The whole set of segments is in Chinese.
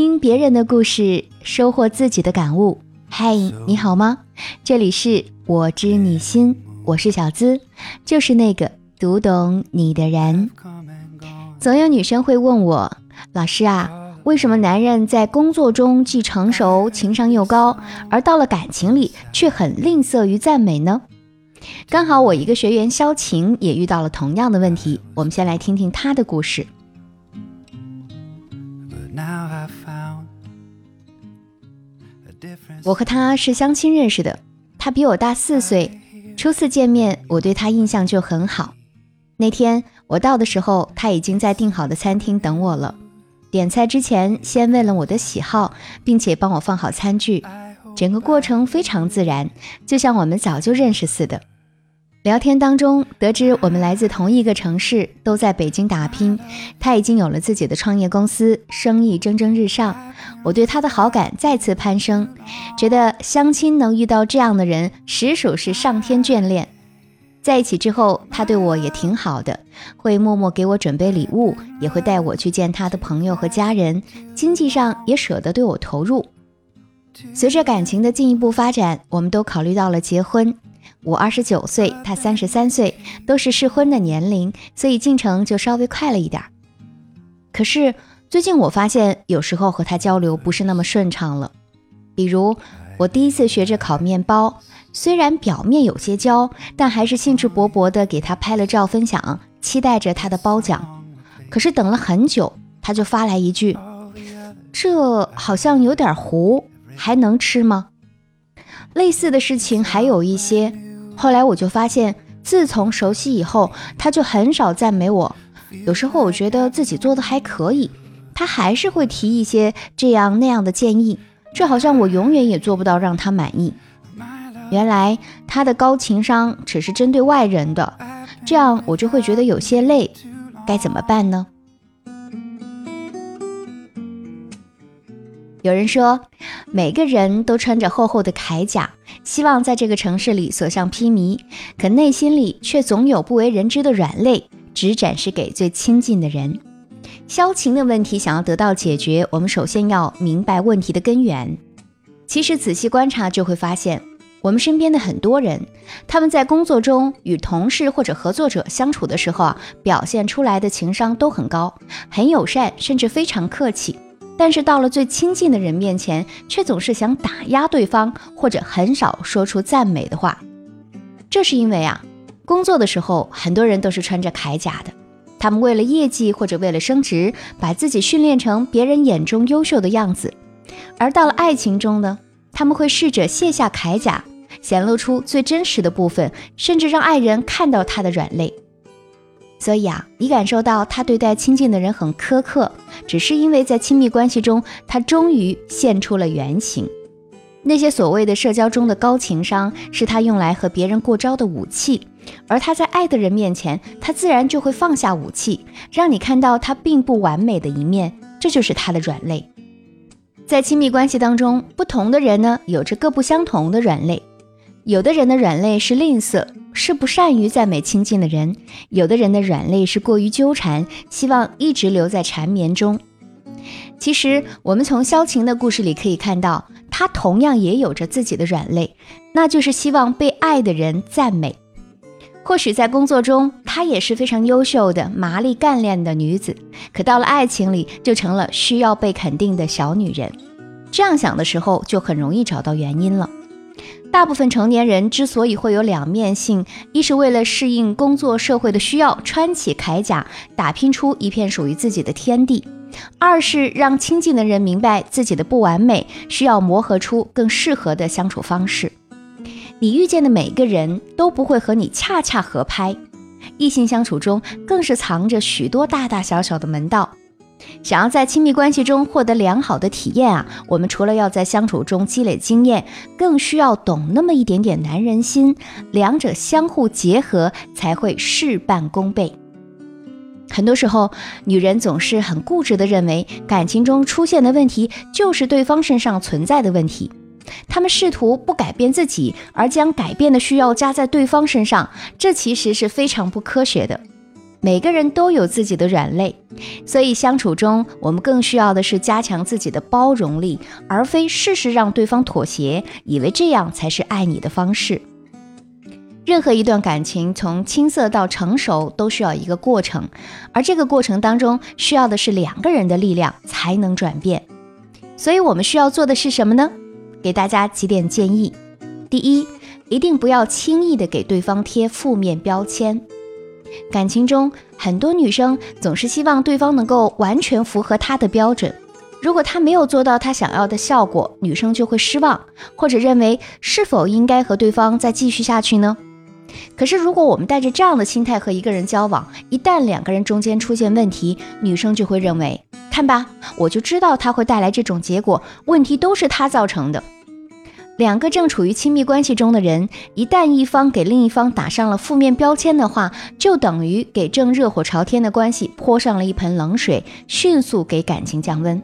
听别人的故事，收获自己的感悟。嗨，你好吗？这里是我知你心，我是小资，就是那个读懂你的人。总有女生会问我，老师啊，为什么男人在工作中既成熟，情商又高，而到了感情里却很吝啬于赞美呢？刚好我一个学员萧晴也遇到了同样的问题，我们先来听听她的故事。我和他是相亲认识的，他比我大四岁。初次见面，我对他印象就很好。那天我到的时候，他已经在订好的餐厅等我了。点菜之前，先问了我的喜好，并且帮我放好餐具。整个过程非常自然，就像我们早就认识似的。聊天当中得知我们来自同一个城市，都在北京打拼。他已经有了自己的创业公司，生意蒸蒸日上。我对他的好感再次攀升，觉得相亲能遇到这样的人，实属是上天眷恋。在一起之后，他对我也挺好的，会默默给我准备礼物，也会带我去见他的朋友和家人，经济上也舍得对我投入。随着感情的进一步发展，我们都考虑到了结婚。我二十九岁，他三十三岁，都是适婚的年龄，所以进程就稍微快了一点。可是最近我发现，有时候和他交流不是那么顺畅了。比如我第一次学着烤面包，虽然表面有些焦，但还是兴致勃勃地给他拍了照分享，期待着他的褒奖。可是等了很久，他就发来一句：“这好像有点糊，还能吃吗？”类似的事情还有一些。后来我就发现，自从熟悉以后，他就很少赞美我。有时候我觉得自己做的还可以，他还是会提一些这样那样的建议，这好像我永远也做不到让他满意。原来他的高情商只是针对外人的，这样我就会觉得有些累。该怎么办呢？有人说，每个人都穿着厚厚的铠甲，希望在这个城市里所向披靡，可内心里却总有不为人知的软肋，只展示给最亲近的人。萧晴的问题想要得到解决，我们首先要明白问题的根源。其实仔细观察就会发现，我们身边的很多人，他们在工作中与同事或者合作者相处的时候啊，表现出来的情商都很高，很友善，甚至非常客气。但是到了最亲近的人面前，却总是想打压对方，或者很少说出赞美的话。这是因为啊，工作的时候，很多人都是穿着铠甲的，他们为了业绩或者为了升职，把自己训练成别人眼中优秀的样子。而到了爱情中呢，他们会试着卸下铠甲，显露出最真实的部分，甚至让爱人看到他的软肋。所以啊，你感受到他对待亲近的人很苛刻，只是因为在亲密关系中，他终于现出了原形。那些所谓的社交中的高情商，是他用来和别人过招的武器。而他在爱的人面前，他自然就会放下武器，让你看到他并不完美的一面。这就是他的软肋。在亲密关系当中，不同的人呢，有着各不相同的软肋。有的人的软肋是吝啬。是不善于赞美亲近的人，有的人的软肋是过于纠缠，希望一直留在缠绵中。其实，我们从萧晴的故事里可以看到，她同样也有着自己的软肋，那就是希望被爱的人赞美。或许在工作中，她也是非常优秀的、麻利干练的女子，可到了爱情里，就成了需要被肯定的小女人。这样想的时候，就很容易找到原因了。大部分成年人之所以会有两面性，一是为了适应工作社会的需要，穿起铠甲，打拼出一片属于自己的天地；二是让亲近的人明白自己的不完美，需要磨合出更适合的相处方式。你遇见的每个人都不会和你恰恰合拍，异性相处中更是藏着许多大大小小的门道。想要在亲密关系中获得良好的体验啊，我们除了要在相处中积累经验，更需要懂那么一点点男人心，两者相互结合才会事半功倍。很多时候，女人总是很固执地认为感情中出现的问题就是对方身上存在的问题，她们试图不改变自己，而将改变的需要加在对方身上，这其实是非常不科学的。每个人都有自己的软肋，所以相处中我们更需要的是加强自己的包容力，而非事事让对方妥协，以为这样才是爱你的方式。任何一段感情从青涩到成熟都需要一个过程，而这个过程当中需要的是两个人的力量才能转变。所以我们需要做的是什么呢？给大家几点建议：第一，一定不要轻易的给对方贴负面标签。感情中，很多女生总是希望对方能够完全符合她的标准，如果他没有做到她想要的效果，女生就会失望，或者认为是否应该和对方再继续下去呢？可是，如果我们带着这样的心态和一个人交往，一旦两个人中间出现问题，女生就会认为，看吧，我就知道他会带来这种结果，问题都是他造成的。两个正处于亲密关系中的人，一旦一方给另一方打上了负面标签的话，就等于给正热火朝天的关系泼上了一盆冷水，迅速给感情降温。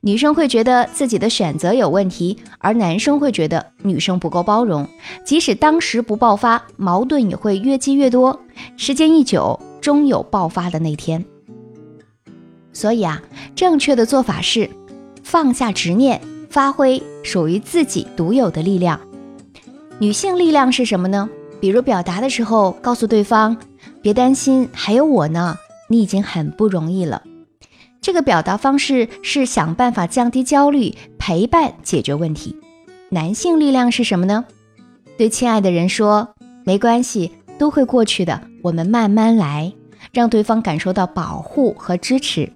女生会觉得自己的选择有问题，而男生会觉得女生不够包容。即使当时不爆发，矛盾也会越积越多。时间一久，终有爆发的那天。所以啊，正确的做法是放下执念，发挥属于自己独有的力量。女性力量是什么呢？比如表达的时候，告诉对方：“别担心，还有我呢，你已经很不容易了。”这个表达方式是想办法降低焦虑，陪伴解决问题。男性力量是什么呢？对亲爱的人说：“没关系，都会过去的，我们慢慢来。”让对方感受到保护和支持。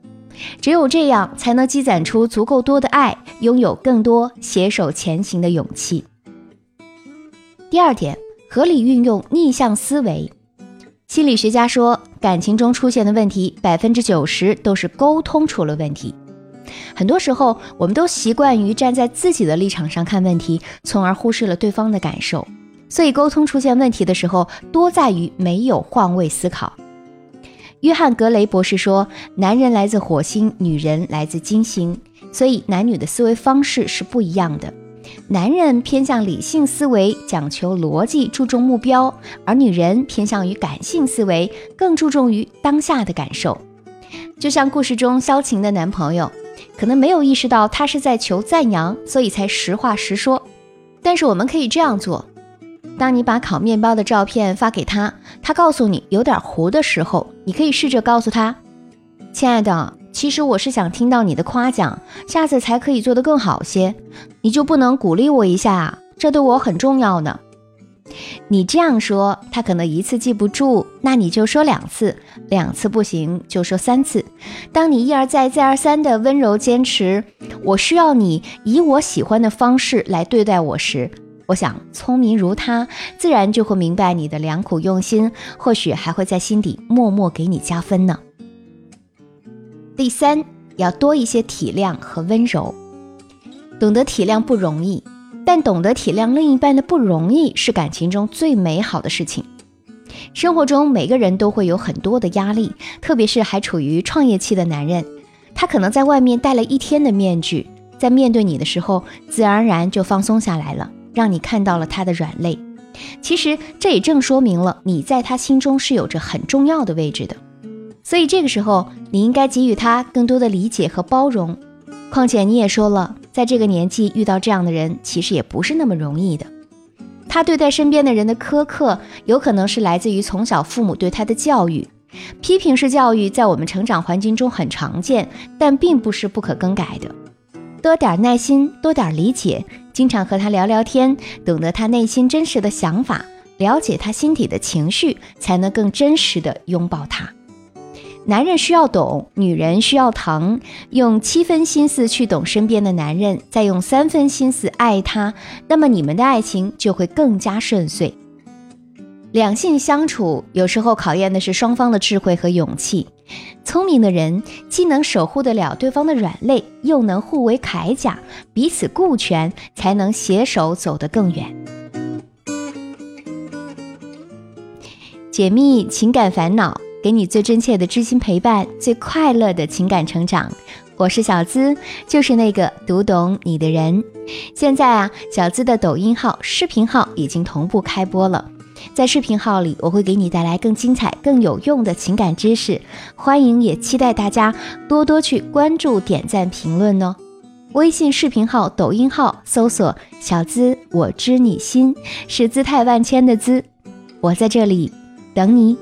只有这样，才能积攒出足够多的爱，拥有更多携手前行的勇气。第二点，合理运用逆向思维。心理学家说，感情中出现的问题，百分之九十都是沟通出了问题。很多时候，我们都习惯于站在自己的立场上看问题，从而忽视了对方的感受。所以，沟通出现问题的时候，多在于没有换位思考。约翰·格雷博士说：“男人来自火星，女人来自金星，所以男女的思维方式是不一样的。”男人偏向理性思维，讲求逻辑，注重目标；而女人偏向于感性思维，更注重于当下的感受。就像故事中萧晴的男朋友，可能没有意识到他是在求赞扬，所以才实话实说。但是我们可以这样做：当你把烤面包的照片发给他，他告诉你有点糊的时候，你可以试着告诉他：“亲爱的。”其实我是想听到你的夸奖，下次才可以做得更好些。你就不能鼓励我一下？这对我很重要呢。你这样说，他可能一次记不住，那你就说两次，两次不行就说三次。当你一而再、再而三的温柔坚持，我需要你以我喜欢的方式来对待我时，我想聪明如他，自然就会明白你的良苦用心，或许还会在心底默默给你加分呢。第三，要多一些体谅和温柔。懂得体谅不容易，但懂得体谅另一半的不容易是感情中最美好的事情。生活中每个人都会有很多的压力，特别是还处于创业期的男人，他可能在外面戴了一天的面具，在面对你的时候，自然而然就放松下来了，让你看到了他的软肋。其实这也正说明了你在他心中是有着很重要的位置的。所以这个时候，你应该给予他更多的理解和包容。况且你也说了，在这个年纪遇到这样的人，其实也不是那么容易的。他对待身边的人的苛刻，有可能是来自于从小父母对他的教育。批评式教育在我们成长环境中很常见，但并不是不可更改的。多点耐心，多点理解，经常和他聊聊天，懂得他内心真实的想法，了解他心底的情绪，才能更真实的拥抱他。男人需要懂，女人需要疼。用七分心思去懂身边的男人，再用三分心思爱他，那么你们的爱情就会更加顺遂。两性相处有时候考验的是双方的智慧和勇气。聪明的人既能守护得了对方的软肋，又能互为铠甲，彼此顾全，才能携手走得更远。解密情感烦恼。给你最真切的知心陪伴，最快乐的情感成长。我是小资，就是那个读懂你的人。现在啊，小资的抖音号、视频号已经同步开播了。在视频号里，我会给你带来更精彩、更有用的情感知识，欢迎也期待大家多多去关注、点赞、评论哦。微信视频号、抖音号搜索“小资我知你心”，是姿态万千的“姿”，我在这里等你。